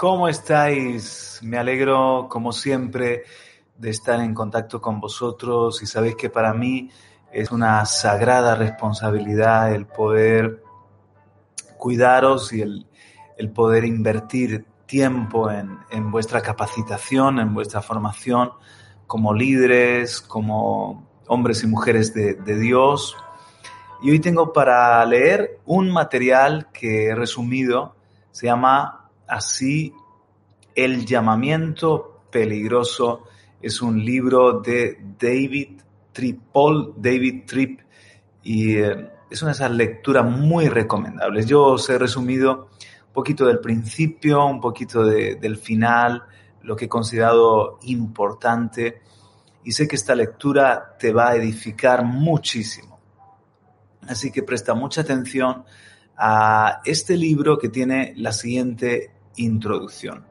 ¿Cómo estáis? Me alegro, como siempre, de estar en contacto con vosotros y sabéis que para mí es una sagrada responsabilidad el poder cuidaros y el, el poder invertir tiempo en, en, vuestra capacitación, en vuestra formación como líderes, como hombres y mujeres de, de Dios. Y hoy tengo para leer un material que he resumido, se llama así El llamamiento peligroso. Es un libro de David Tripp, Paul David Tripp, y eh, es una de esas lecturas muy recomendables. Yo os he resumido un poquito del principio, un poquito de, del final, lo que he considerado importante, y sé que esta lectura te va a edificar muchísimo. Así que presta mucha atención a este libro que tiene la siguiente introducción.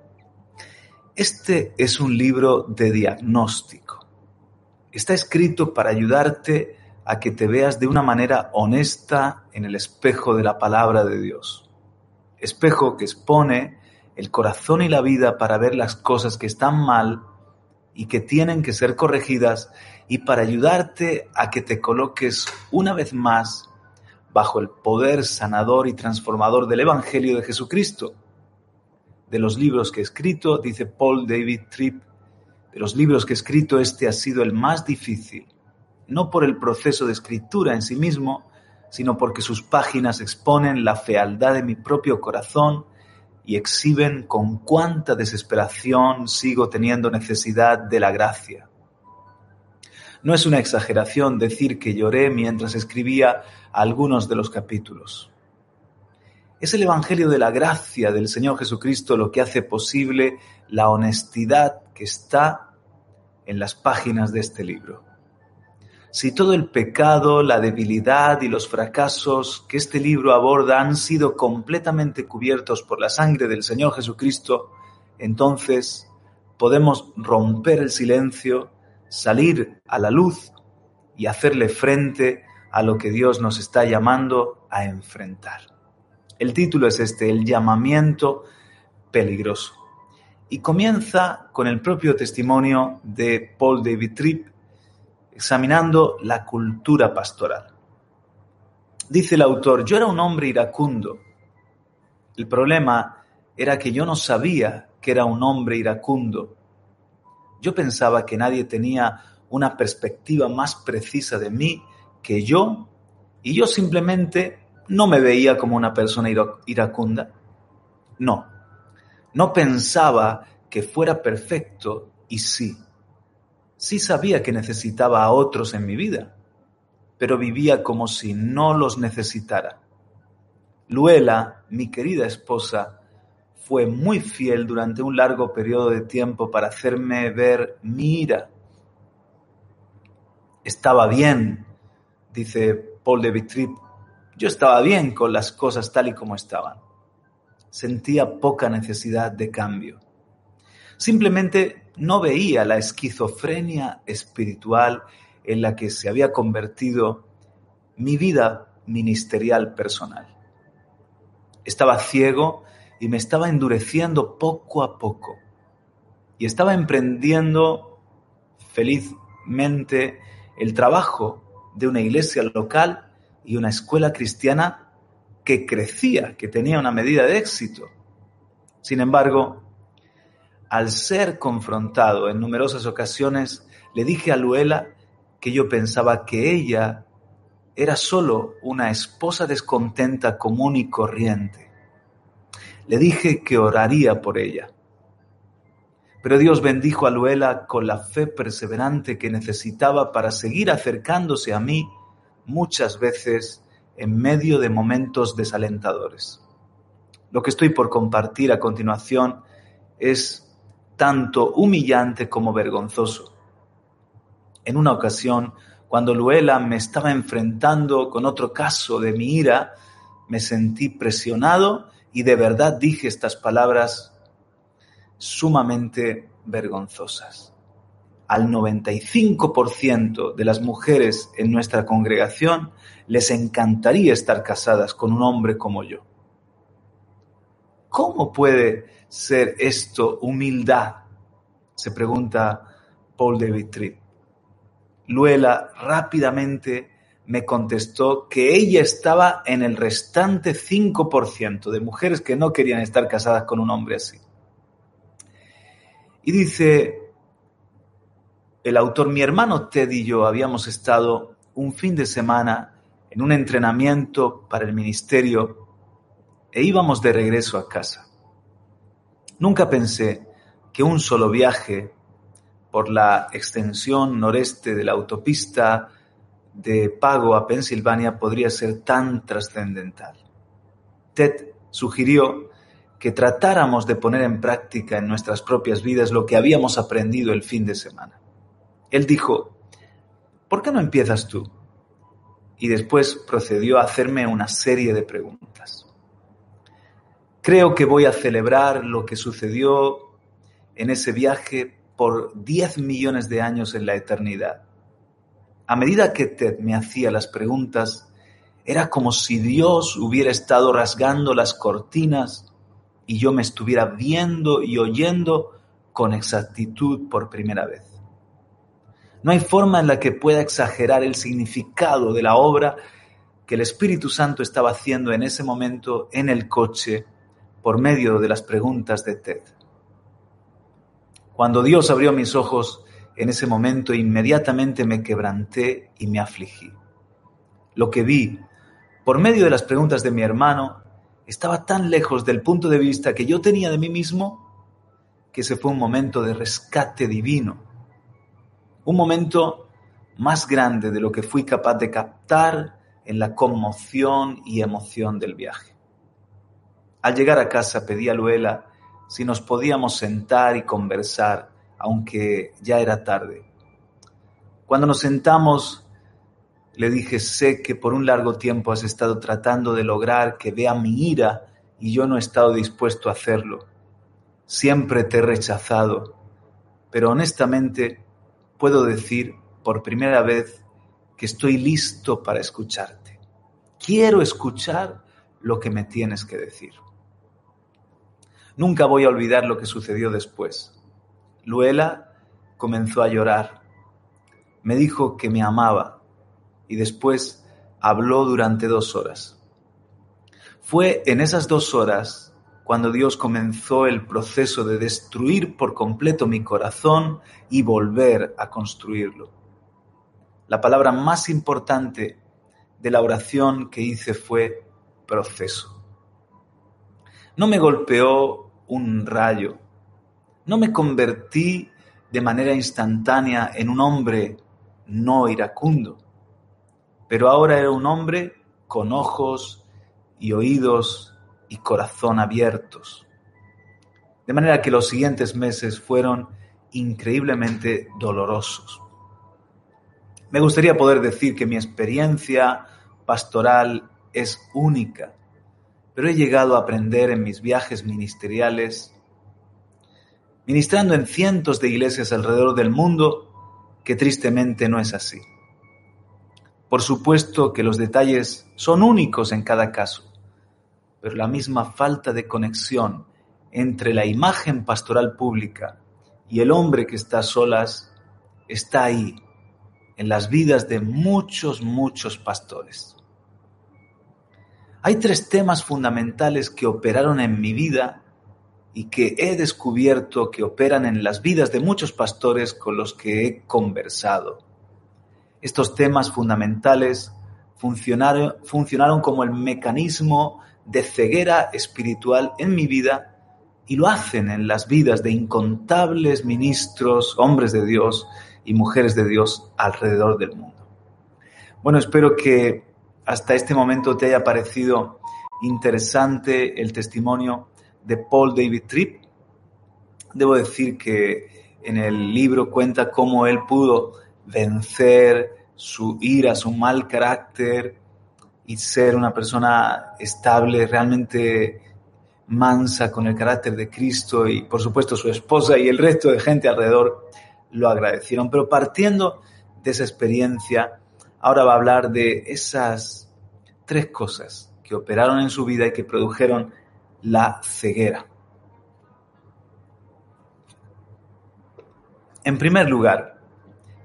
Este es un libro de diagnóstico. Está escrito para ayudarte a que te veas de una manera honesta en el espejo de la palabra de Dios. Espejo que expone el corazón y la vida para ver las cosas que están mal y que tienen que ser corregidas y para ayudarte a que te coloques una vez más bajo el poder sanador y transformador del Evangelio de Jesucristo de los libros que he escrito, dice Paul David Tripp, de los libros que he escrito este ha sido el más difícil, no por el proceso de escritura en sí mismo, sino porque sus páginas exponen la fealdad de mi propio corazón y exhiben con cuánta desesperación sigo teniendo necesidad de la gracia. No es una exageración decir que lloré mientras escribía algunos de los capítulos. Es el Evangelio de la gracia del Señor Jesucristo lo que hace posible la honestidad que está en las páginas de este libro. Si todo el pecado, la debilidad y los fracasos que este libro aborda han sido completamente cubiertos por la sangre del Señor Jesucristo, entonces podemos romper el silencio, salir a la luz y hacerle frente a lo que Dios nos está llamando a enfrentar. El título es este, El llamamiento peligroso. Y comienza con el propio testimonio de Paul David Tripp, examinando la cultura pastoral. Dice el autor, yo era un hombre iracundo. El problema era que yo no sabía que era un hombre iracundo. Yo pensaba que nadie tenía una perspectiva más precisa de mí que yo, y yo simplemente no me veía como una persona iracunda. No, no pensaba que fuera perfecto y sí. Sí sabía que necesitaba a otros en mi vida, pero vivía como si no los necesitara. Luela, mi querida esposa, fue muy fiel durante un largo periodo de tiempo para hacerme ver mi ira. Estaba bien, dice Paul de yo estaba bien con las cosas tal y como estaban. Sentía poca necesidad de cambio. Simplemente no veía la esquizofrenia espiritual en la que se había convertido mi vida ministerial personal. Estaba ciego y me estaba endureciendo poco a poco. Y estaba emprendiendo felizmente el trabajo de una iglesia local y una escuela cristiana que crecía, que tenía una medida de éxito. Sin embargo, al ser confrontado en numerosas ocasiones, le dije a Luela que yo pensaba que ella era solo una esposa descontenta común y corriente. Le dije que oraría por ella. Pero Dios bendijo a Luela con la fe perseverante que necesitaba para seguir acercándose a mí muchas veces en medio de momentos desalentadores. Lo que estoy por compartir a continuación es tanto humillante como vergonzoso. En una ocasión, cuando Luela me estaba enfrentando con otro caso de mi ira, me sentí presionado y de verdad dije estas palabras sumamente vergonzosas. Al 95% de las mujeres en nuestra congregación les encantaría estar casadas con un hombre como yo. ¿Cómo puede ser esto humildad? Se pregunta Paul David Tripp. Luela rápidamente me contestó que ella estaba en el restante 5% de mujeres que no querían estar casadas con un hombre así. Y dice el autor, mi hermano Ted y yo habíamos estado un fin de semana en un entrenamiento para el ministerio e íbamos de regreso a casa. Nunca pensé que un solo viaje por la extensión noreste de la autopista de Pago a Pensilvania podría ser tan trascendental. Ted sugirió que tratáramos de poner en práctica en nuestras propias vidas lo que habíamos aprendido el fin de semana. Él dijo, ¿por qué no empiezas tú? Y después procedió a hacerme una serie de preguntas. Creo que voy a celebrar lo que sucedió en ese viaje por 10 millones de años en la eternidad. A medida que Ted me hacía las preguntas, era como si Dios hubiera estado rasgando las cortinas y yo me estuviera viendo y oyendo con exactitud por primera vez. No hay forma en la que pueda exagerar el significado de la obra que el Espíritu Santo estaba haciendo en ese momento en el coche por medio de las preguntas de Ted. Cuando Dios abrió mis ojos en ese momento, inmediatamente me quebranté y me afligí. Lo que vi por medio de las preguntas de mi hermano estaba tan lejos del punto de vista que yo tenía de mí mismo que ese fue un momento de rescate divino. Un momento más grande de lo que fui capaz de captar en la conmoción y emoción del viaje. Al llegar a casa pedí a Luela si nos podíamos sentar y conversar, aunque ya era tarde. Cuando nos sentamos, le dije, sé que por un largo tiempo has estado tratando de lograr que vea mi ira y yo no he estado dispuesto a hacerlo. Siempre te he rechazado, pero honestamente puedo decir por primera vez que estoy listo para escucharte. Quiero escuchar lo que me tienes que decir. Nunca voy a olvidar lo que sucedió después. Luela comenzó a llorar. Me dijo que me amaba y después habló durante dos horas. Fue en esas dos horas cuando Dios comenzó el proceso de destruir por completo mi corazón y volver a construirlo. La palabra más importante de la oración que hice fue proceso. No me golpeó un rayo. No me convertí de manera instantánea en un hombre no iracundo, pero ahora era un hombre con ojos y oídos y corazón abiertos. De manera que los siguientes meses fueron increíblemente dolorosos. Me gustaría poder decir que mi experiencia pastoral es única, pero he llegado a aprender en mis viajes ministeriales, ministrando en cientos de iglesias alrededor del mundo, que tristemente no es así. Por supuesto que los detalles son únicos en cada caso, pero la misma falta de conexión entre la imagen pastoral pública y el hombre que está a solas está ahí, en las vidas de muchos, muchos pastores. Hay tres temas fundamentales que operaron en mi vida y que he descubierto que operan en las vidas de muchos pastores con los que he conversado. Estos temas fundamentales funcionaron, funcionaron como el mecanismo de ceguera espiritual en mi vida y lo hacen en las vidas de incontables ministros, hombres de Dios y mujeres de Dios alrededor del mundo. Bueno, espero que hasta este momento te haya parecido interesante el testimonio de Paul David Tripp. Debo decir que en el libro cuenta cómo él pudo vencer su ira, su mal carácter y ser una persona estable, realmente mansa con el carácter de Cristo y por supuesto su esposa y el resto de gente alrededor lo agradecieron. Pero partiendo de esa experiencia, ahora va a hablar de esas tres cosas que operaron en su vida y que produjeron la ceguera. En primer lugar,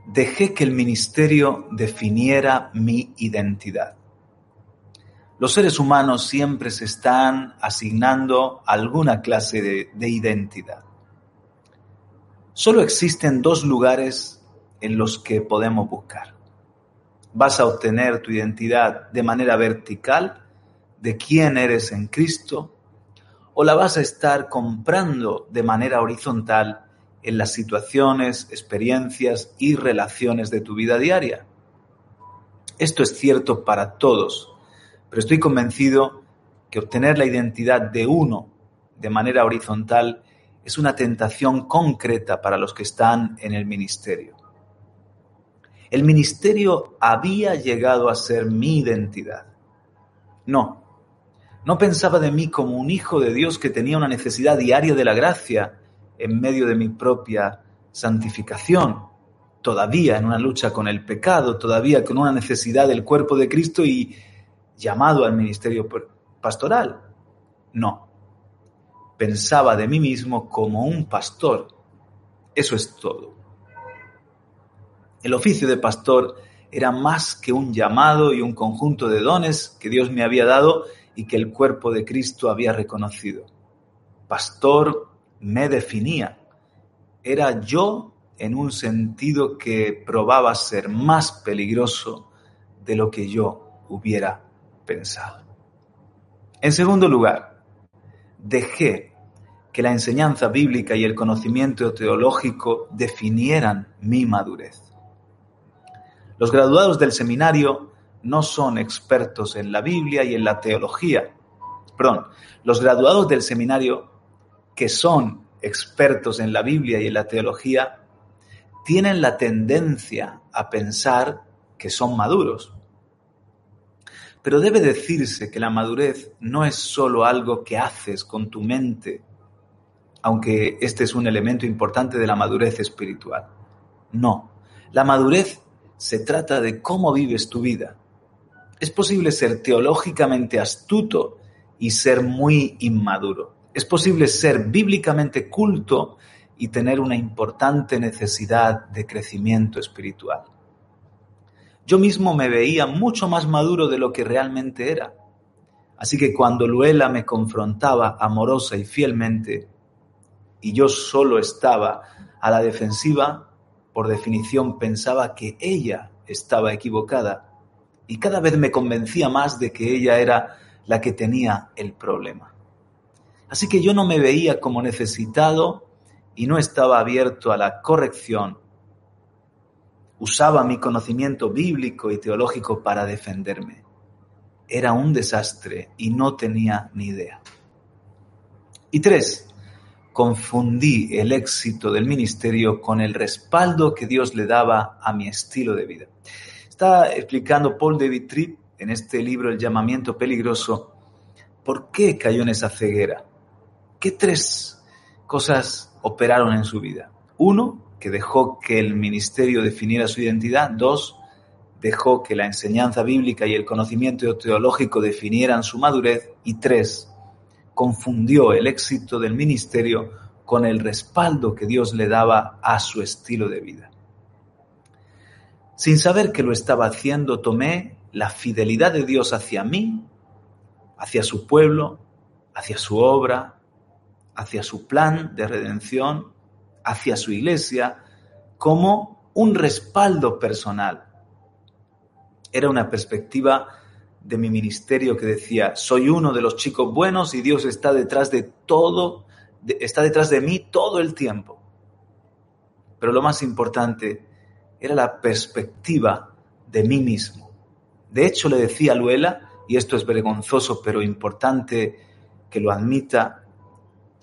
dejé que el ministerio definiera mi identidad. Los seres humanos siempre se están asignando alguna clase de, de, identidad. Solo existen dos lugares en los que podemos buscar. Vas a obtener tu identidad de manera vertical, de quién eres en Cristo, o la vas a estar comprando de manera horizontal en las situaciones, experiencias y relaciones de tu vida diaria. Esto es cierto para todos, pero estoy convencido que obtener la identidad de uno de manera horizontal es una tentación concreta para los que están en el ministerio. El ministerio había llegado a ser mi identidad. No, no pensaba de mí como un hijo de Dios que tenía una necesidad diaria de la gracia en medio de mi propia santificación, todavía en una lucha con el pecado, todavía con una necesidad del cuerpo de Cristo y llamado al ministerio pastoral. No, pensaba de mí mismo como un pastor. Eso es todo. El oficio de pastor era más que un llamado y un conjunto de dones que Dios me había dado y que el cuerpo de Cristo había reconocido. Pastor me definía. Era yo en un sentido que probaba ser más peligroso de lo que yo hubiera En segundo lugar, dejé que la enseñanza bíblica y el conocimiento teológico definieran mi madurez. Los graduados del seminario no son expertos en la Biblia y en la teología. Perdón, los graduados del seminario que son expertos en la Biblia y en la teología, tienen la tendencia a pensar que son maduros. Pero debe decirse que la madurez no es solo algo que haces con tu mente, aunque este es un elemento importante de la madurez espiritual. No, la madurez se trata de cómo vives tu vida. Es posible ser teológicamente astuto y ser muy inmaduro. Es posible ser bíblicamente culto y tener una importante necesidad de crecimiento espiritual. Yo mismo me veía mucho más maduro de lo que realmente era. Así que cuando Luela me confrontaba amorosa y fielmente, y yo solo estaba a la defensiva, por definición pensaba que ella estaba equivocada y cada vez me convencía más de que ella era la que tenía el problema. Así que yo no me veía como necesitado y no estaba abierto a la corrección. Usaba mi conocimiento bíblico y teológico para defenderme. Era un desastre y no tenía ni idea. Y tres, confundí el éxito del ministerio con el respaldo que Dios le daba a mi estilo de vida. Está explicando Paul David Tripp en este libro El llamamiento peligroso por qué cayó en esa ceguera. ¿Qué tres cosas operaron en su vida? Uno, que dejó que el ministerio definiera su identidad. Dos, dejó que la enseñanza bíblica y el conocimiento teológico definieran su madurez. Y tres, confundió el éxito del ministerio con el respaldo que Dios le daba a su estilo de vida. Sin saber que lo estaba haciendo, tomé la fidelidad de Dios hacia mí, hacia su pueblo, hacia su obra, hacia su plan de redención, hacia su iglesia, como un respaldo personal. Era una perspectiva de mi ministerio que decía, soy uno de los chicos buenos y Dios está detrás de todo, está detrás de mí todo el tiempo. Pero lo más importante era la perspectiva de mí mismo. De hecho, le decía Luela y esto es vergonzoso pero importante que lo admita,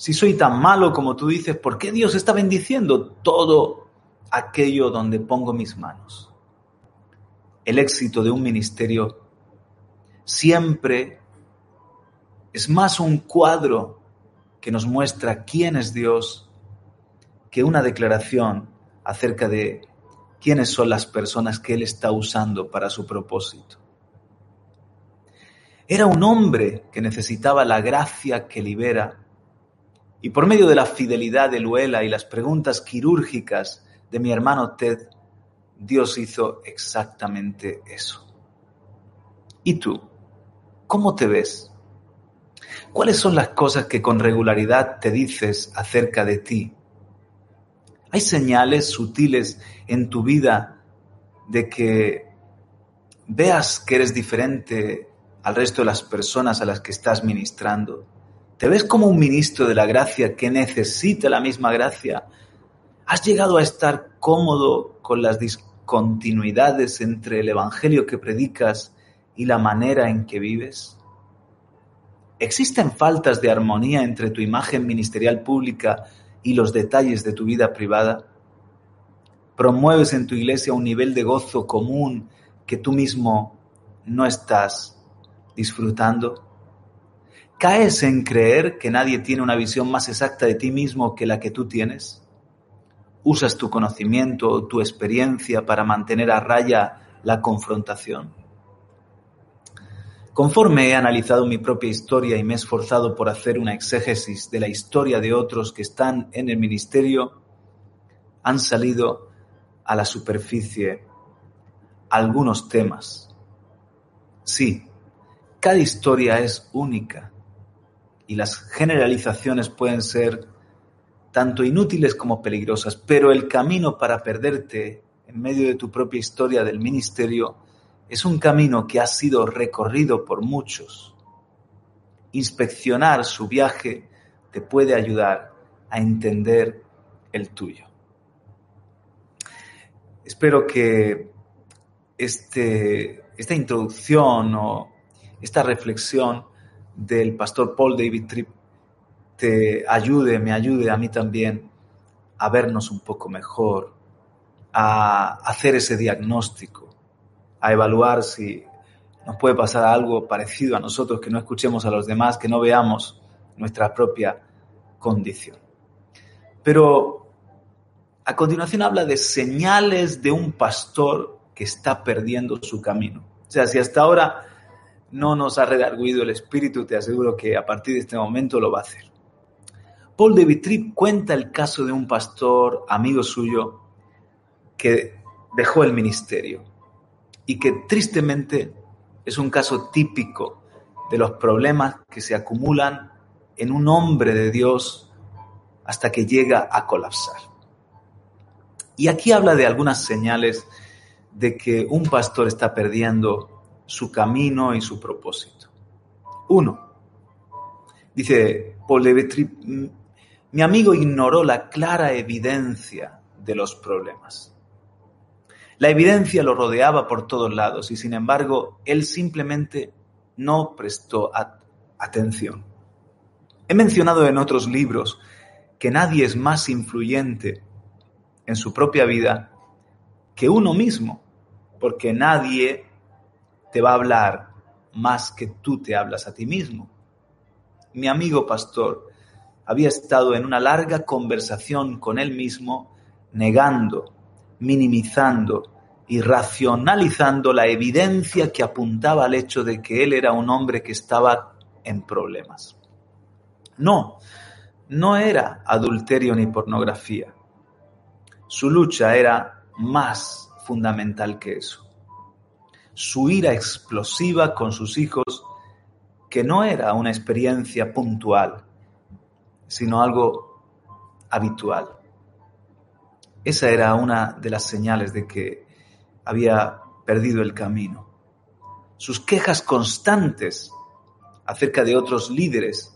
si soy tan malo como tú dices, ¿por qué Dios está bendiciendo todo aquello donde pongo mis manos? El éxito de un ministerio siempre es más un cuadro que nos muestra quién es Dios que una declaración acerca de quiénes son las personas que Él está usando para su propósito. Era un hombre que necesitaba la gracia que libera y por medio de la fidelidad de Luela y las preguntas quirúrgicas de mi hermano Ted, Dios hizo exactamente eso. ¿Y tú? ¿Cómo te ves? ¿Cuáles son las cosas que con regularidad te dices acerca de ti? ¿Hay señales sutiles en tu vida de que veas que eres diferente al resto de las personas a las que estás ministrando? ¿Te ves como un ministro de la gracia que necesita la misma gracia? ¿Has llegado a estar cómodo con las discontinuidades entre el Evangelio que predicas y la manera en que vives? ¿Existen faltas de armonía entre tu imagen ministerial pública y los detalles de tu vida privada? ¿Promueves en tu iglesia un nivel de gozo común que tú mismo no estás disfrutando? ¿Caes en creer que nadie tiene una visión más exacta de ti mismo que la que tú tienes? ¿Usas tu conocimiento o tu experiencia para mantener a raya la confrontación? Conforme he analizado mi propia historia y me he esforzado por hacer una exégesis de la historia de otros que están en el ministerio, han salido a la superficie algunos temas. Sí, cada historia es única y las generalizaciones pueden ser tanto inútiles como peligrosas, pero el camino para perderte en medio de tu propia historia del ministerio es un camino que ha sido recorrido por muchos. Inspeccionar su viaje te puede ayudar a entender el tuyo. Espero que este, esta introducción o esta reflexión del pastor Paul David Tripp te ayude, me ayude a mí también a vernos un poco mejor, a hacer ese diagnóstico a evaluar si nos puede pasar algo parecido a nosotros, que no escuchemos a los demás, que no veamos nuestra propia condición. Pero a continuación habla de señales de un pastor que está perdiendo su camino. O sea, si hasta ahora no nos ha redarguido el espíritu, te aseguro que a partir de este momento lo va a hacer. Paul de Vitrip cuenta el caso de un pastor amigo suyo que dejó el ministerio y que tristemente es un caso típico de los problemas que se acumulan en un hombre de Dios hasta que llega a colapsar. Y aquí habla de algunas señales de que un pastor está perdiendo su camino y su propósito. Uno, dice Paul mi amigo ignoró la clara evidencia de los problemas. La evidencia lo rodeaba por todos lados y sin embargo él simplemente no prestó atención. He mencionado en otros libros que nadie es más influyente en su propia vida que uno mismo, porque nadie te va a hablar más que tú te hablas a ti mismo. Mi amigo pastor había estado en una larga conversación con él mismo, negando minimizando y racionalizando la evidencia que apuntaba al hecho de que él era un hombre que estaba en problemas. No, no era adulterio ni pornografía. Su lucha era más fundamental que eso. Su ira explosiva con sus hijos, que no era una experiencia puntual, sino algo habitual. Esa era una de las señales de que había perdido el camino. Sus quejas constantes acerca de otros líderes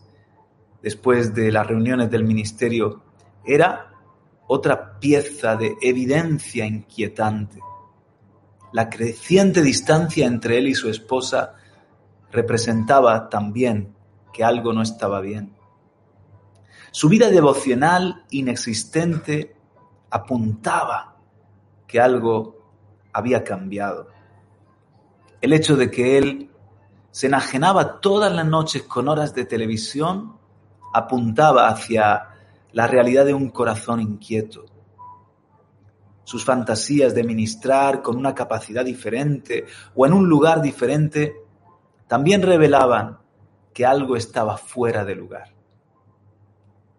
después de las reuniones del ministerio era otra pieza de evidencia inquietante. La creciente distancia entre él y su esposa representaba también que algo no estaba bien. Su vida devocional inexistente apuntaba que algo había cambiado. El hecho de que él se enajenaba todas las noches con horas de televisión apuntaba hacia la realidad de un corazón inquieto. Sus fantasías de ministrar con una capacidad diferente o en un lugar diferente también revelaban que algo estaba fuera de lugar.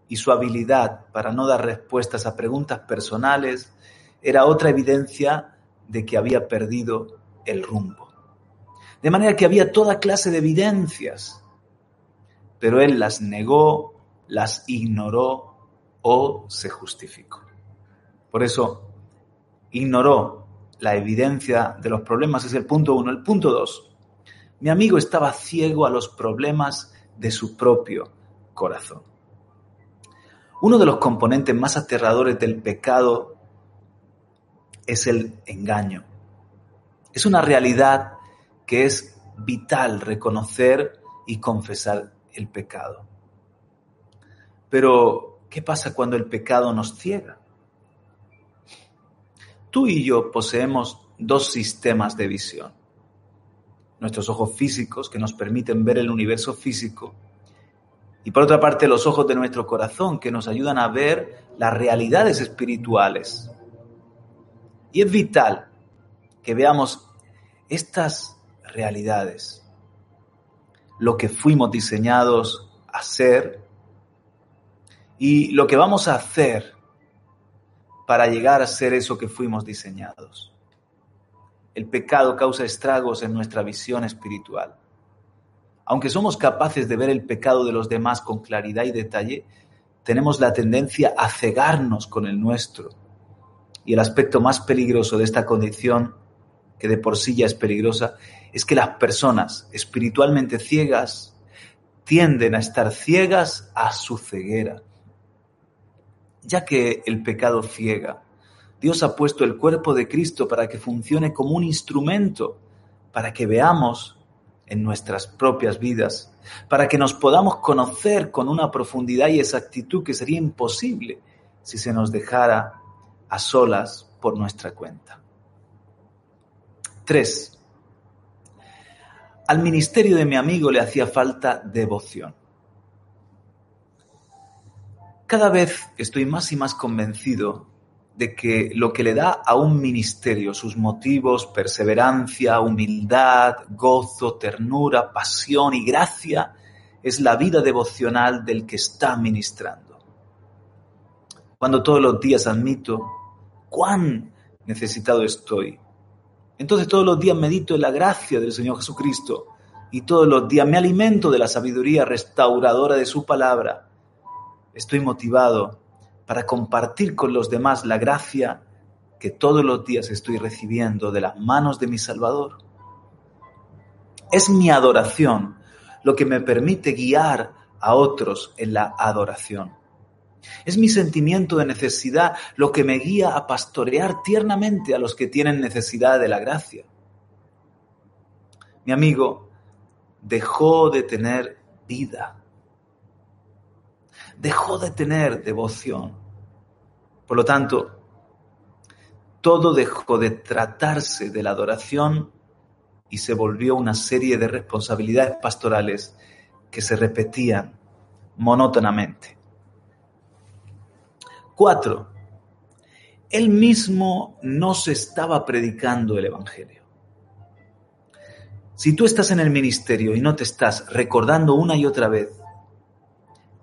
Y su habilidad para no dar respuestas a preguntas personales era otra evidencia de que había perdido el rumbo. De manera que había toda clase de evidencias, pero él las negó, las ignoró o se justificó. Por eso, ignoró la evidencia de los problemas, es el punto uno. El punto dos, mi amigo estaba ciego a los problemas de su propio corazón. Uno de los componentes más aterradores del pecado es el engaño. Es una realidad que es vital reconocer y confesar el pecado. Pero, ¿qué pasa cuando el pecado nos ciega? Tú y yo poseemos dos sistemas de visión. Nuestros ojos físicos que nos permiten ver el universo físico y por otra parte los ojos de nuestro corazón que nos ayudan a ver las realidades espirituales. Y es vital que veamos estas realidades, lo que fuimos diseñados a ser y lo que vamos a hacer para llegar a ser eso que fuimos diseñados. El pecado causa estragos en nuestra visión espiritual. Aunque somos capaces de ver el pecado de los demás con claridad y detalle, tenemos la tendencia a cegarnos con el nuestro. Y el aspecto más peligroso de esta condición, que de por sí ya es peligrosa, es que las personas espiritualmente ciegas tienden a estar ciegas a su ceguera ya que el pecado ciega. Dios ha puesto el cuerpo de Cristo para que funcione como un instrumento, para que veamos en nuestras propias vidas, para que nos podamos conocer con una profundidad y exactitud que sería imposible si se nos dejara a solas por nuestra cuenta. 3. Al ministerio de mi amigo le hacía falta devoción. Cada vez estoy más y más convencido de que lo que le da a un ministerio sus motivos, perseverancia, humildad, gozo, ternura, pasión y gracia es la vida devocional del que está ministrando. Cuando todos los días admito cuán necesitado estoy, entonces todos los días medito en la gracia del Señor Jesucristo y todos los días me alimento de la sabiduría restauradora de su palabra estoy motivado para compartir con los demás la gracia que todos los días estoy recibiendo de las manos de mi Salvador. Es mi adoración lo que me permite guiar a otros en la adoración. Es mi sentimiento de necesidad lo que me guía a pastorear tiernamente a los que tienen necesidad de la gracia. Mi amigo dejó de tener vida dejó de tener devoción. Por lo tanto, todo dejó de tratarse de la adoración y se volvió una serie de responsabilidades pastorales que se repetían monótonamente. Cuatro, él mismo no se estaba predicando el Evangelio. Si tú estás en el ministerio y no te estás recordando una y otra vez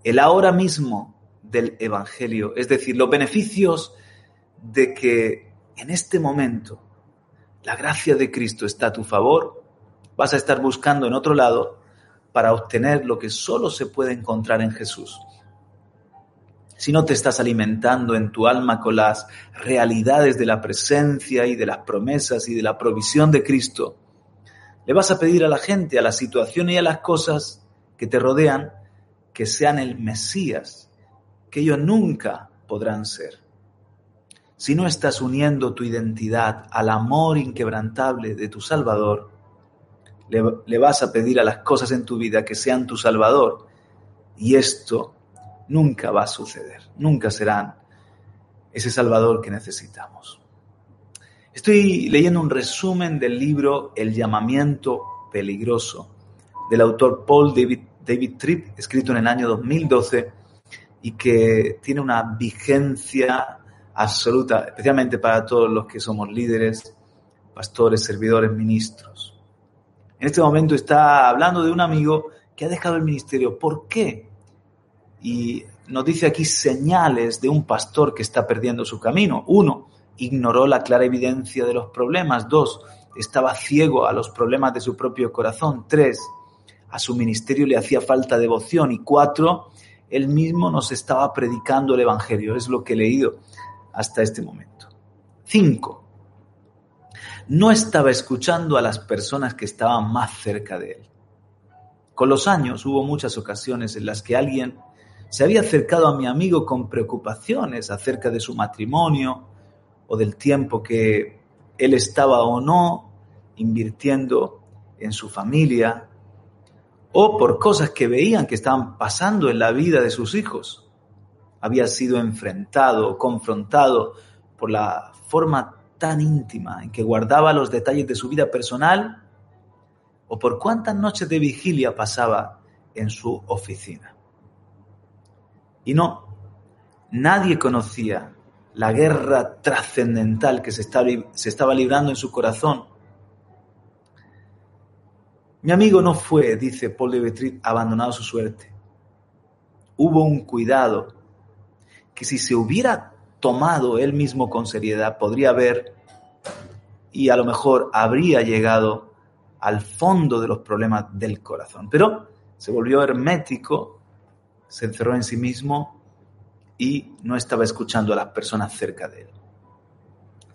el ahora mismo del Evangelio, es decir, los beneficios de que en este momento la gracia de Cristo está a tu favor, vas a estar buscando en otro lado para obtener lo que solo se puede encontrar en Jesús. Si no te estás alimentando en tu alma con las realidades de la presencia y de las promesas y de la provisión de Cristo, le vas a pedir a la gente, a la situación y a las cosas que te rodean, que sean el Mesías, que ellos nunca podrán ser. Si no estás uniendo tu identidad al amor inquebrantable de tu Salvador, le, vas a pedir a las cosas en tu vida que sean tu salvador. Y esto nunca va a suceder, nunca serán ese salvador que necesitamos. Estoy leyendo un resumen del libro El llamamiento peligroso del autor Paul David, David Tripp, escrito en el año 2012 y que tiene una vigencia absoluta, especialmente para todos los que somos líderes, pastores, servidores, ministros. En este momento está hablando de un amigo que ha dejado el ministerio. ¿Por qué? Y nos dice aquí señales de un pastor que está perdiendo su camino. Uno, ignoró la clara evidencia de los problemas. Dos, estaba ciego a los problemas de su propio corazón. Tres, a su ministerio le hacía falta devoción. Y cuatro, él mismo nos estaba predicando el Evangelio. Es lo que he leído hasta este momento. Cinco, no estaba escuchando a las personas que estaban más cerca de él. Con los años hubo muchas ocasiones en las que alguien se había acercado a mi amigo con preocupaciones acerca de su matrimonio o del tiempo que él estaba o no invirtiendo en su familia o por cosas que veían que estaban pasando en la vida de sus hijos. Había sido enfrentado confrontado por la forma tan íntima en que guardaba los detalles de su vida personal o por cuántas noches de vigilia pasaba en su oficina. Y no, nadie conocía la guerra trascendental que se, estaba librando en su corazón. Mi amigo no fue, dice Paul de Betrit, abandonado a su suerte. Hubo un cuidado que si se hubiera tomado él mismo con seriedad, podría haber y a lo mejor habría llegado al fondo de los problemas del corazón. Pero se volvió hermético se encerró en sí mismo y no estaba escuchando a las personas cerca de él.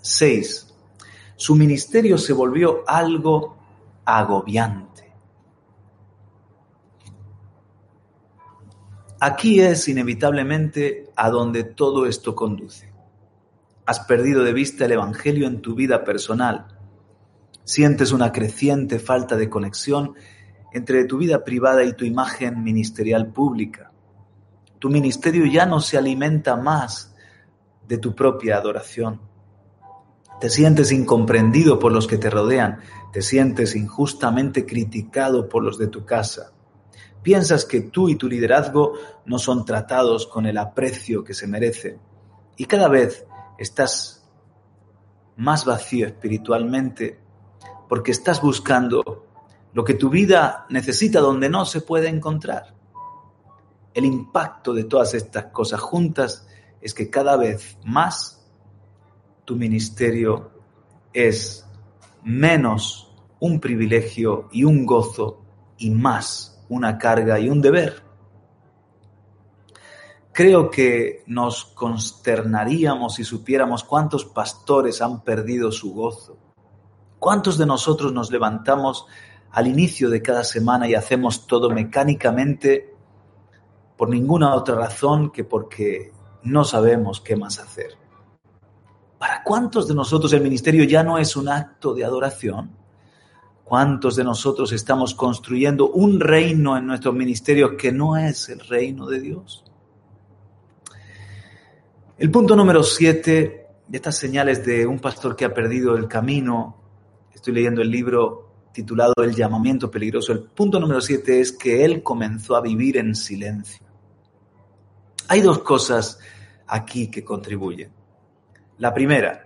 6. Su ministerio se volvió algo agobiante. Aquí es inevitablemente a donde todo esto conduce. Has perdido de vista el Evangelio en tu vida personal. Sientes una creciente falta de conexión entre tu vida privada y tu imagen ministerial pública. Tu ministerio ya no se alimenta más de tu propia adoración. Te sientes incomprendido por los que te rodean, te sientes injustamente criticado por los de tu casa. Piensas que tú y tu liderazgo no son tratados con el aprecio que se merecen y cada vez estás más vacío espiritualmente porque estás buscando lo que tu vida necesita donde no se puede encontrar. El impacto de todas estas cosas juntas es que cada vez más tu ministerio es menos un privilegio y un gozo y más una carga y un deber. Creo que nos consternaríamos si supiéramos cuántos pastores han perdido su gozo. ¿Cuántos de nosotros nos levantamos al inicio de cada semana y hacemos todo mecánicamente por ninguna otra razón que porque no sabemos qué más hacer. ¿Para cuántos de nosotros el ministerio ya no es un acto de adoración? ¿Cuántos de nosotros estamos construyendo un reino en nuestro ministerio que no es el reino de Dios? El punto número siete de estas señales de un pastor que ha perdido el camino, estoy leyendo el libro titulado El llamamiento peligroso. El punto número siete es que él comenzó a vivir en silencio. Hay dos cosas aquí que contribuyen. La primera,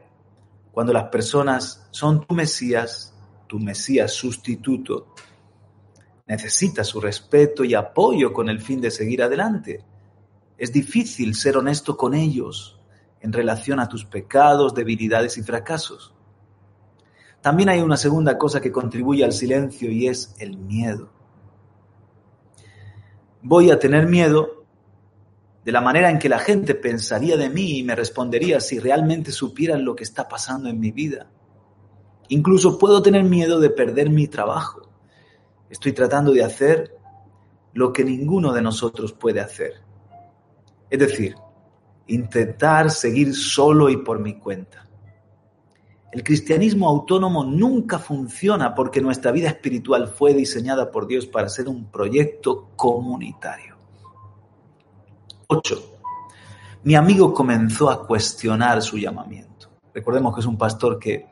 cuando las personas son tu Mesías, tu Mesías sustituto, necesita su respeto y apoyo con el fin de seguir adelante. Es difícil ser honesto con ellos en relación a tus pecados, debilidades y fracasos. También hay una segunda cosa que contribuye al silencio y es el miedo. Voy a tener miedo de la manera en que la gente pensaría de mí y me respondería si realmente supieran lo que está pasando en mi vida. Incluso puedo tener miedo de perder mi trabajo. Estoy tratando de hacer lo que ninguno de nosotros puede hacer. Es decir, intentar seguir solo y por mi cuenta. El cristianismo autónomo nunca funciona porque nuestra vida espiritual fue diseñada por Dios para ser un proyecto comunitario. 8. Mi amigo comenzó a cuestionar su llamamiento. Recordemos que es un pastor que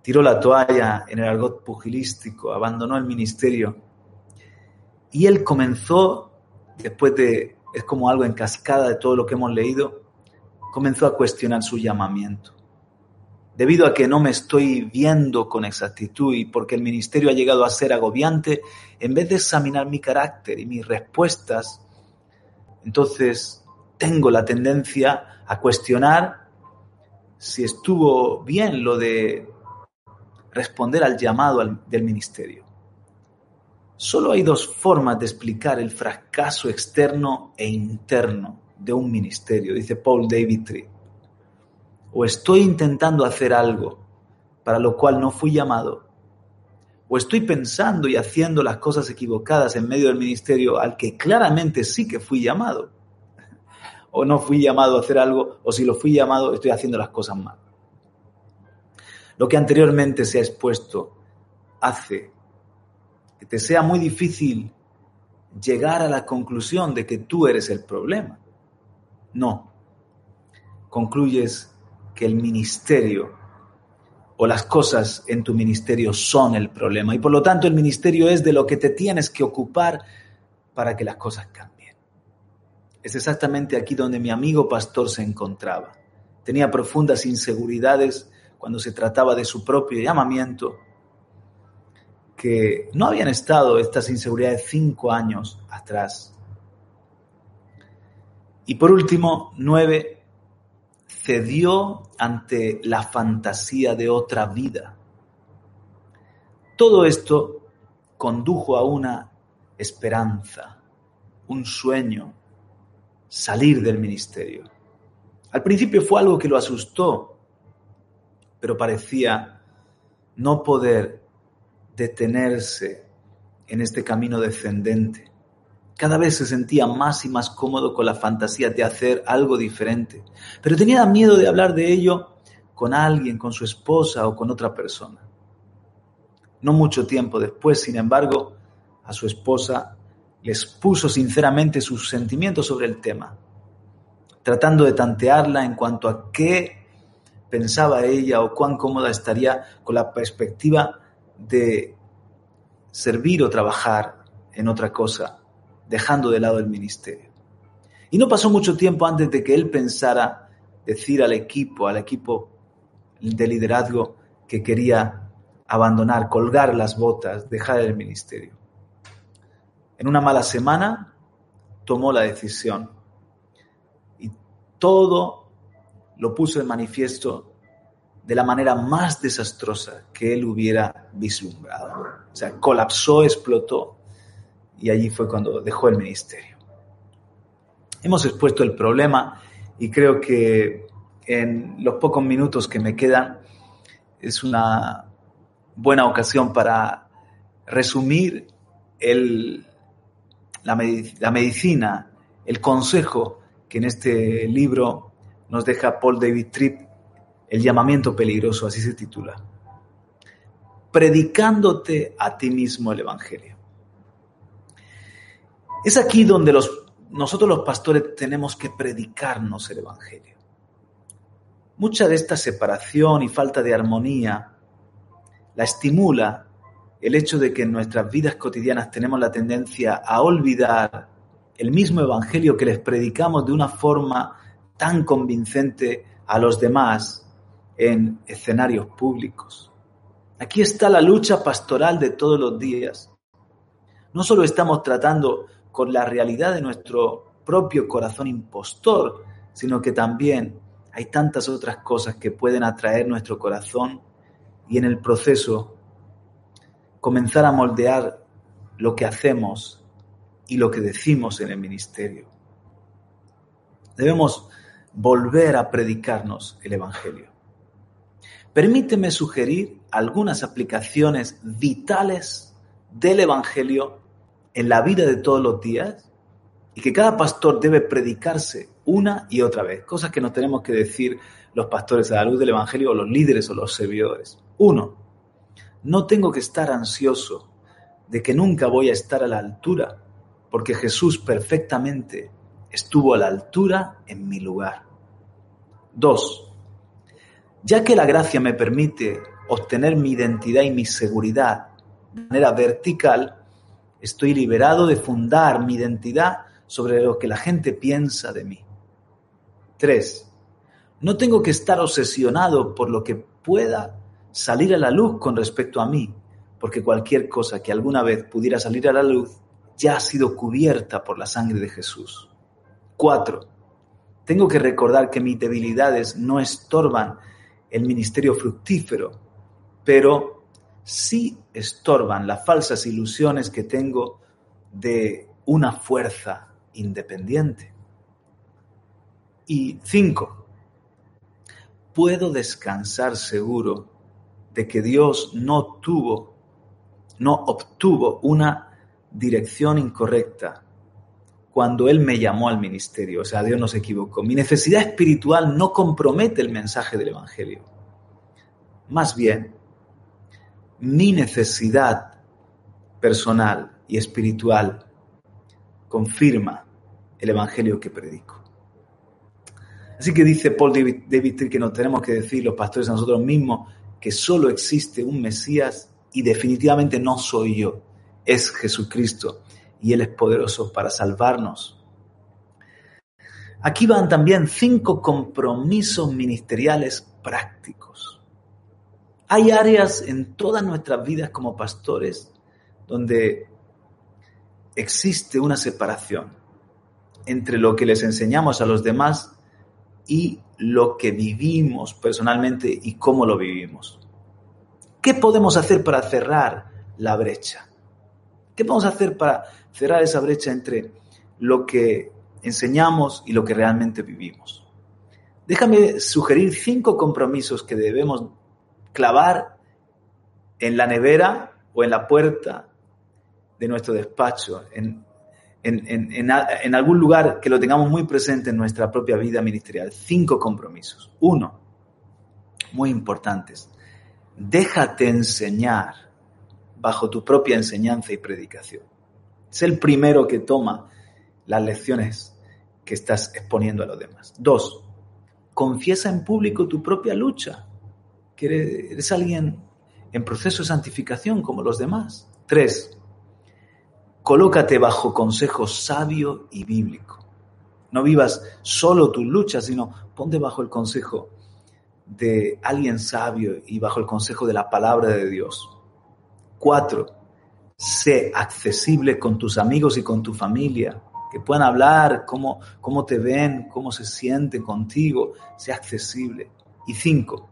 tiró la toalla en el argot pugilístico, abandonó el ministerio y él comenzó, después de, es como algo en cascada de todo lo que hemos leído, comenzó a cuestionar su llamamiento debido a que no me estoy viendo con exactitud y porque el ministerio ha llegado a ser agobiante, en vez de examinar mi carácter y mis respuestas, entonces tengo la tendencia a cuestionar si estuvo bien lo de responder al llamado del ministerio. Solo hay dos formas de explicar el fracaso externo e interno de un ministerio, dice Paul David Tripp o estoy intentando hacer algo para lo cual no fui llamado, o estoy pensando y haciendo las cosas equivocadas en medio del ministerio al que claramente sí que fui llamado, o no fui llamado a hacer algo, o si lo fui llamado estoy haciendo las cosas mal. Lo que anteriormente se ha expuesto hace que te sea muy difícil llegar a la conclusión de que tú eres el problema. No. Concluyes que el ministerio o las cosas en tu ministerio son el problema. Y por lo tanto el ministerio es de lo que te tienes que ocupar para que las cosas cambien. Es exactamente aquí donde mi amigo pastor se encontraba. Tenía profundas inseguridades cuando se trataba de su propio llamamiento, que no habían estado estas inseguridades cinco años atrás. Y por último, nueve, cedió ante la fantasía de otra vida. Todo esto condujo a una esperanza, un sueño, salir del ministerio. Al principio fue algo que lo asustó, pero parecía no poder detenerse en este camino descendente. Cada vez se sentía más y más cómodo con la fantasía de hacer algo diferente, pero tenía miedo de hablar de ello con alguien, con su esposa o con otra persona. No mucho tiempo después, sin embargo, a su esposa le expuso sinceramente sus sentimientos sobre el tema, tratando de tantearla en cuanto a qué pensaba ella o cuán cómoda estaría con la perspectiva de servir o trabajar en otra cosa dejando de lado el ministerio. Y no pasó mucho tiempo antes de que él pensara decir al equipo, al equipo de liderazgo, que quería abandonar, colgar las botas, dejar el ministerio. En una mala semana tomó la decisión y todo lo puso en manifiesto de la manera más desastrosa que él hubiera vislumbrado. O sea, colapsó, explotó y allí fue cuando dejó el ministerio. Hemos expuesto el problema y creo que en los pocos minutos que me quedan es una buena ocasión para resumir el, la, la medicina, el consejo que en este libro nos deja Paul David Tripp, El llamamiento peligroso, así se titula. Predicándote a ti mismo el Evangelio. Es aquí donde los, nosotros los pastores tenemos que predicarnos el Evangelio. Mucha de esta separación y falta de armonía la estimula el hecho de que en nuestras vidas cotidianas tenemos la tendencia a olvidar el mismo Evangelio que les predicamos de una forma tan convincente a los demás en escenarios públicos. Aquí está la lucha pastoral de todos los días. No solo estamos tratando con la realidad de nuestro propio corazón impostor, sino que también hay tantas otras cosas que pueden atraer nuestro corazón y en el proceso comenzar a moldear lo que hacemos y lo que decimos en el ministerio. Debemos volver a predicarnos el Evangelio. Permíteme sugerir algunas aplicaciones vitales del Evangelio en la vida de todos los días y que cada pastor debe predicarse una y otra vez, cosas que nos tenemos que decir los pastores a la luz del Evangelio o los líderes o los servidores. Uno, no tengo que estar ansioso de que nunca voy a estar a la altura, porque Jesús perfectamente estuvo a la altura en mi lugar. Dos, ya que la gracia me permite obtener mi identidad y mi seguridad de manera vertical, estoy liberado de fundar mi identidad sobre lo que la gente piensa de mí. Tres, no tengo que estar obsesionado por lo que pueda salir a la luz con respecto a mí, porque cualquier cosa que alguna vez pudiera salir a la luz ya ha sido cubierta por la sangre de Jesús. Cuatro, tengo que recordar que mis debilidades no estorban el ministerio fructífero, pero sí estorban las falsas ilusiones que tengo de una fuerza independiente. Y cinco, puedo descansar seguro de que Dios no tuvo, no obtuvo una dirección incorrecta cuando Él me llamó al ministerio. O sea, Dios no se equivocó. Mi necesidad espiritual no compromete el mensaje del Evangelio. Más bien, mi necesidad personal y espiritual confirma el Evangelio que predico. Así que dice Paul David, David que nos tenemos que decir los pastores a nosotros mismos que solo existe un Mesías y definitivamente no soy yo, es Jesucristo y Él es poderoso para salvarnos. Aquí van también cinco compromisos ministeriales prácticos. Hay áreas en todas nuestras vidas como pastores donde existe una separación entre lo que les enseñamos a los demás y lo que vivimos personalmente y cómo lo vivimos. ¿Qué podemos hacer para cerrar la brecha? ¿Qué podemos hacer para cerrar esa brecha entre lo que enseñamos y lo que realmente vivimos? Déjame sugerir cinco compromisos que debemos clavar en la nevera o en la puerta de nuestro despacho, en, en, algún lugar que lo tengamos muy presente en nuestra propia vida ministerial. Cinco compromisos. Uno, muy importantes. Déjate enseñar bajo tu propia enseñanza y predicación. Es el primero que toma las lecciones que estás exponiendo a los demás. Dos, confiesa en público tu propia lucha, eres alguien en proceso de santificación como los demás. Tres, colócate bajo consejo sabio y bíblico. No vivas solo tus luchas, sino ponte bajo el consejo de alguien sabio y bajo el consejo de la palabra de Dios. Cuatro, sé accesible con tus amigos y con tu familia, que puedan hablar cómo, cómo te ven, cómo se sienten contigo, sé accesible. Y cinco,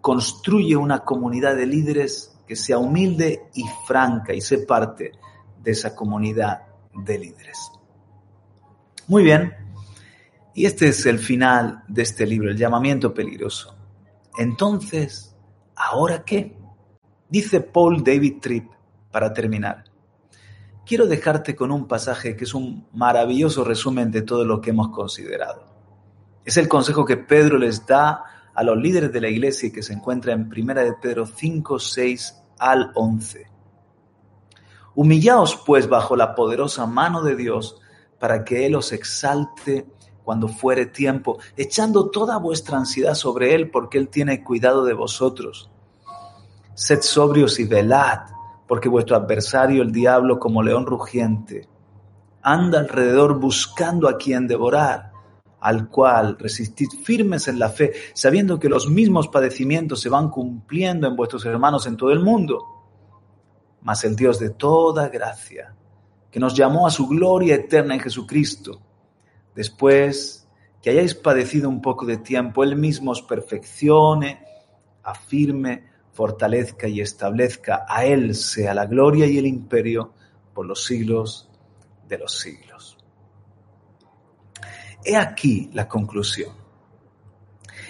construye una comunidad de líderes que sea humilde y franca y sé parte de esa comunidad de líderes. Muy bien, y este es el final de este libro, el llamamiento peligroso. Entonces, ¿ahora qué? Dice Paul David Tripp, para terminar, quiero dejarte con un pasaje que es un maravilloso resumen de todo lo que hemos considerado. Es el consejo que Pedro les da a los líderes de la iglesia que se encuentra en 1 de Pedro 5, 6 al 11. Humillaos pues bajo la poderosa mano de Dios para que Él os exalte cuando fuere tiempo, echando toda vuestra ansiedad sobre Él porque Él tiene cuidado de vosotros. Sed sobrios y velad, porque vuestro adversario, el diablo, como león rugiente, anda alrededor buscando a quien devorar, al cual resistid firmes en la fe, sabiendo que los mismos padecimientos se van cumpliendo en vuestros hermanos en todo el mundo. Mas el Dios de toda gracia, que nos llamó a su gloria eterna en Jesucristo, después que hayáis padecido un poco de tiempo, Él mismo os perfeccione, afirme, fortalezca y establezca. A Él sea la gloria y el imperio por los siglos de los siglos. He aquí la conclusión.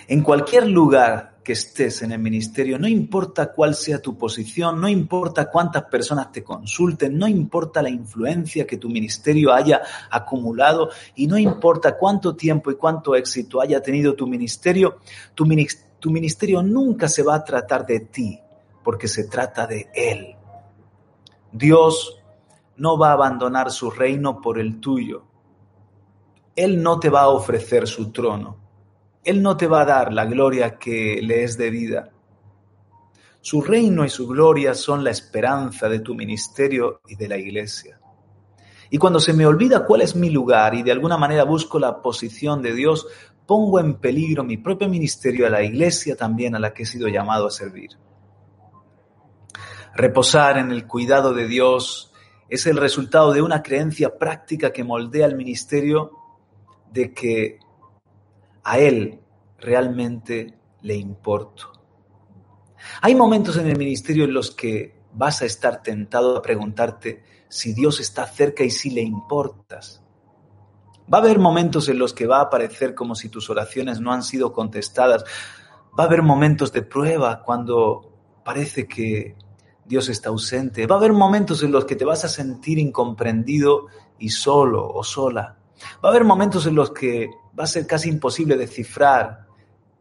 En cualquier lugar que estés en el ministerio, no importa cuál sea tu posición, no importa cuántas personas te consulten, no importa la influencia que tu ministerio haya acumulado y no importa cuánto tiempo y cuánto éxito haya tenido tu ministerio, tu, tu ministerio nunca se va a tratar de ti, porque se trata de Él. Dios no va a abandonar su reino por el tuyo. Él no te va a ofrecer su trono. Él no te va a dar la gloria que le es debida. Su reino y su gloria son la esperanza de tu ministerio y de la iglesia. Y cuando se me olvida cuál es mi lugar y de alguna manera busco la posición de Dios, pongo en peligro mi propio ministerio a la iglesia también a la que he sido llamado a servir. Reposar en el cuidado de Dios es el resultado de una creencia práctica que moldea el ministerio de que a Él realmente le importo. Hay momentos en el ministerio en los que vas a estar tentado a preguntarte si Dios está cerca y si le importas. Va a haber momentos en los que va a parecer como si tus oraciones no han sido contestadas. Va a haber momentos de prueba cuando parece que Dios está ausente. Va a haber momentos en los que te vas a sentir incomprendido y solo o sola. Va a haber momentos en los que va a ser casi imposible descifrar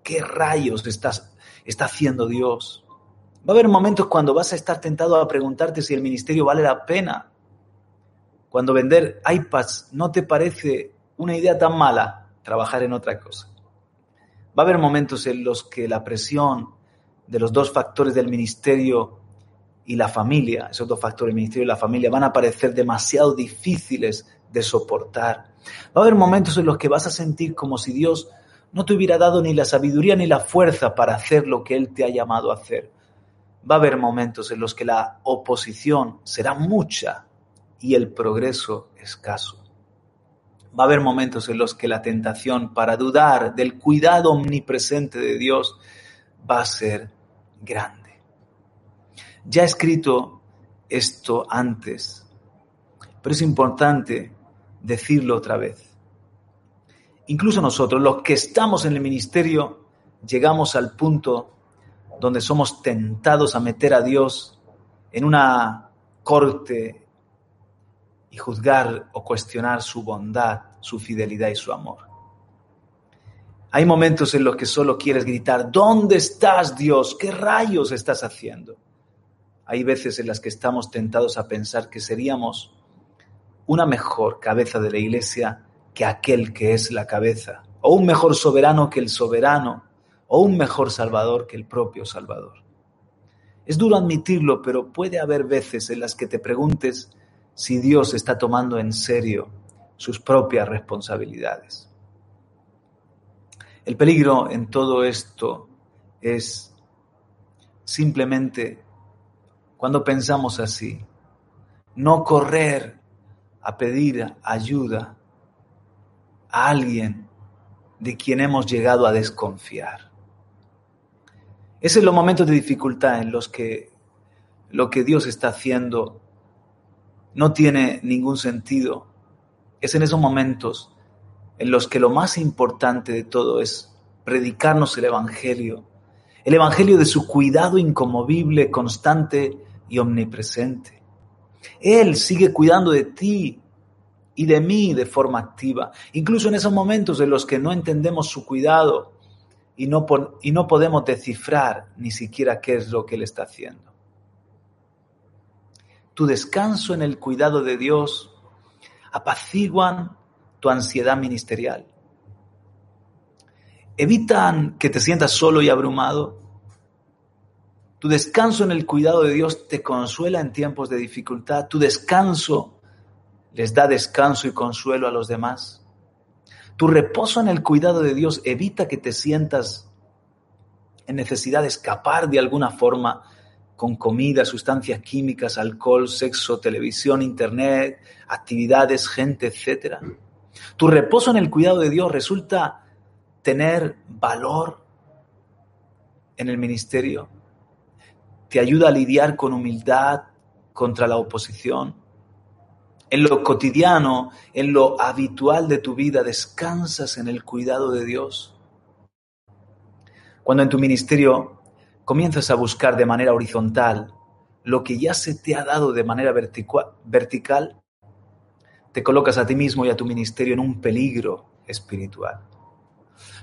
qué rayos estás, está haciendo Dios. Va a haber momentos cuando vas a estar tentado a preguntarte si el ministerio vale la pena. Cuando vender iPads no te parece una idea tan mala, trabajar en otra cosa. Va a haber momentos en los que la presión de los dos factores del ministerio y la familia, esos dos factores, el ministerio y la familia, van a parecer demasiado difíciles de soportar. Va a haber momentos en los que vas a sentir como si Dios no te hubiera dado ni la sabiduría ni la fuerza para hacer lo que Él te ha llamado a hacer. Va a haber momentos en los que la oposición será mucha y el progreso escaso. Va a haber momentos en los que la tentación para dudar del cuidado omnipresente de Dios va a ser grande. Ya he escrito esto antes, pero es importante decirlo otra vez. Incluso nosotros, los que estamos en el ministerio, llegamos al punto donde somos tentados a meter a Dios en una corte y juzgar o cuestionar su bondad, su fidelidad y su amor. Hay momentos en los que solo quieres gritar, ¿dónde estás Dios? ¿Qué rayos estás haciendo? Hay veces en las que estamos tentados a pensar que seríamos una mejor cabeza de la iglesia que aquel que es la cabeza, o un mejor soberano que el soberano, o un mejor salvador que el propio salvador. Es duro admitirlo, pero puede haber veces en las que te preguntes si Dios está tomando en serio sus propias responsabilidades. El peligro en todo esto es simplemente cuando pensamos así. No correr a pedir ayuda a alguien de quien hemos llegado a desconfiar. Es en los momentos de dificultad en los que lo que Dios está haciendo no tiene ningún sentido. Es en esos momentos en los que lo más importante de todo es predicarnos el Evangelio, el Evangelio de su cuidado incomovible, constante y omnipresente. Él sigue cuidando de ti y de mí de forma activa, incluso en esos momentos en los que no entendemos su cuidado y no, y no podemos descifrar ni siquiera qué es lo que Él está haciendo. Tu descanso en el cuidado de Dios apaciguan tu ansiedad ministerial. Evitan que te sientas solo y abrumado tu descanso en el cuidado de Dios te consuela en tiempos de dificultad. Tu descanso les da descanso y consuelo a los demás. Tu reposo en el cuidado de Dios evita que te sientas en necesidad de escapar de alguna forma con comida, sustancias químicas, alcohol, sexo, televisión, internet, actividades, gente, etc. Tu reposo en el cuidado de Dios resulta tener valor en el ministerio, te ayuda a lidiar con humildad contra la oposición. En lo cotidiano, en lo habitual de tu vida, descansas en el cuidado de Dios. Cuando en tu ministerio comienzas a buscar de manera horizontal lo que ya se te ha dado de manera vertical, te colocas a ti mismo y a tu ministerio en un peligro espiritual.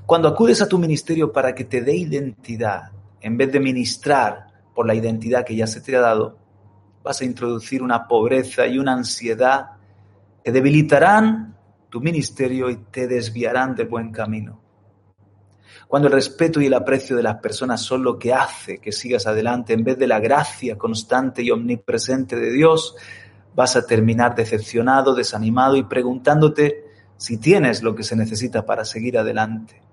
Cuando acudes a tu ministerio para que te dé identidad, en vez de ministrar por la identidad que ya se te ha dado, vas a introducir una pobreza y una ansiedad que debilitarán tu ministerio y te desviarán del buen camino. Cuando el respeto y el aprecio de las personas son lo que hace que sigas adelante en vez de la gracia constante y omnipresente de Dios, vas a terminar decepcionado, desanimado y preguntándote si tienes lo que se necesita para seguir adelante.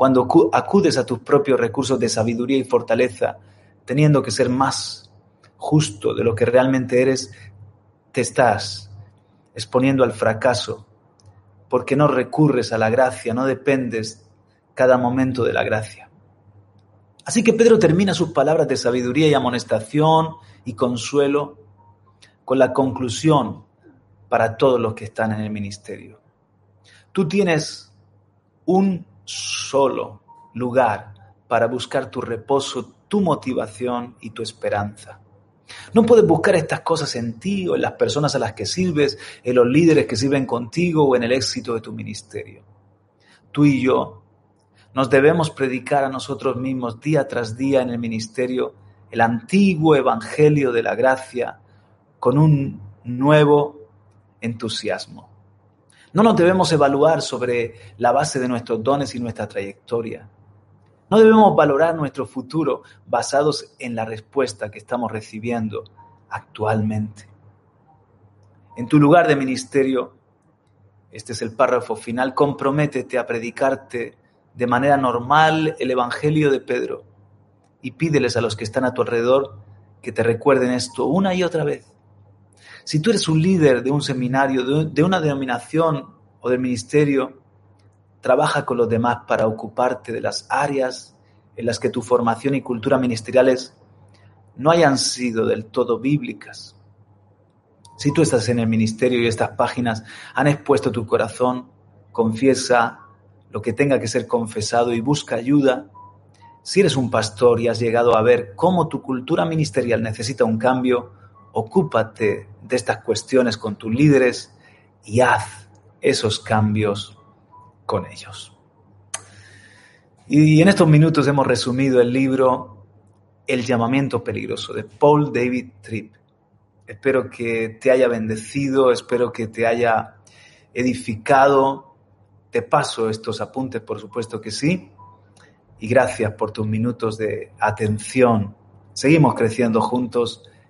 Cuando acudes a tus propios recursos de sabiduría y fortaleza, teniendo que ser más justo de lo que realmente eres, te estás exponiendo al fracaso, porque no recurres a la gracia, no dependes cada momento de la gracia. Así que Pedro termina sus palabras de sabiduría y amonestación y consuelo con la conclusión para todos los que están en el ministerio. Tú tienes un solo lugar para buscar tu reposo, tu motivación y tu esperanza. No puedes buscar estas cosas en ti o en las personas a las que sirves, en los líderes que sirven contigo o en el éxito de tu ministerio. Tú y yo nos debemos predicar a nosotros mismos día tras día en el ministerio el antiguo evangelio de la gracia con un nuevo entusiasmo. No nos debemos evaluar sobre la base de nuestros dones y nuestra trayectoria. No debemos valorar nuestro futuro basados en la respuesta que estamos recibiendo actualmente. En tu lugar de ministerio, este es el párrafo final, comprométete a predicarte de manera normal el Evangelio de Pedro y pídeles a los que están a tu alrededor que te recuerden esto una y otra vez. Si tú eres un líder de un seminario, de una denominación o del ministerio, Trabaja con los demás para ocuparte de las áreas en las que tu formación y cultura ministeriales no hayan sido del todo bíblicas. Si tú estás en el ministerio y estas páginas han expuesto tu corazón, confiesa lo que tenga que ser confesado y busca ayuda. Si eres un pastor y has llegado a ver cómo tu cultura ministerial necesita un cambio, ocúpate de estas cuestiones con tus líderes y haz esos cambios con ellos. Y en estos minutos hemos resumido el libro El llamamiento peligroso de Paul David Tripp. Espero que te haya bendecido, espero que te haya edificado. Te paso estos apuntes, por supuesto que sí. Y gracias por tus minutos de atención. Seguimos creciendo juntos.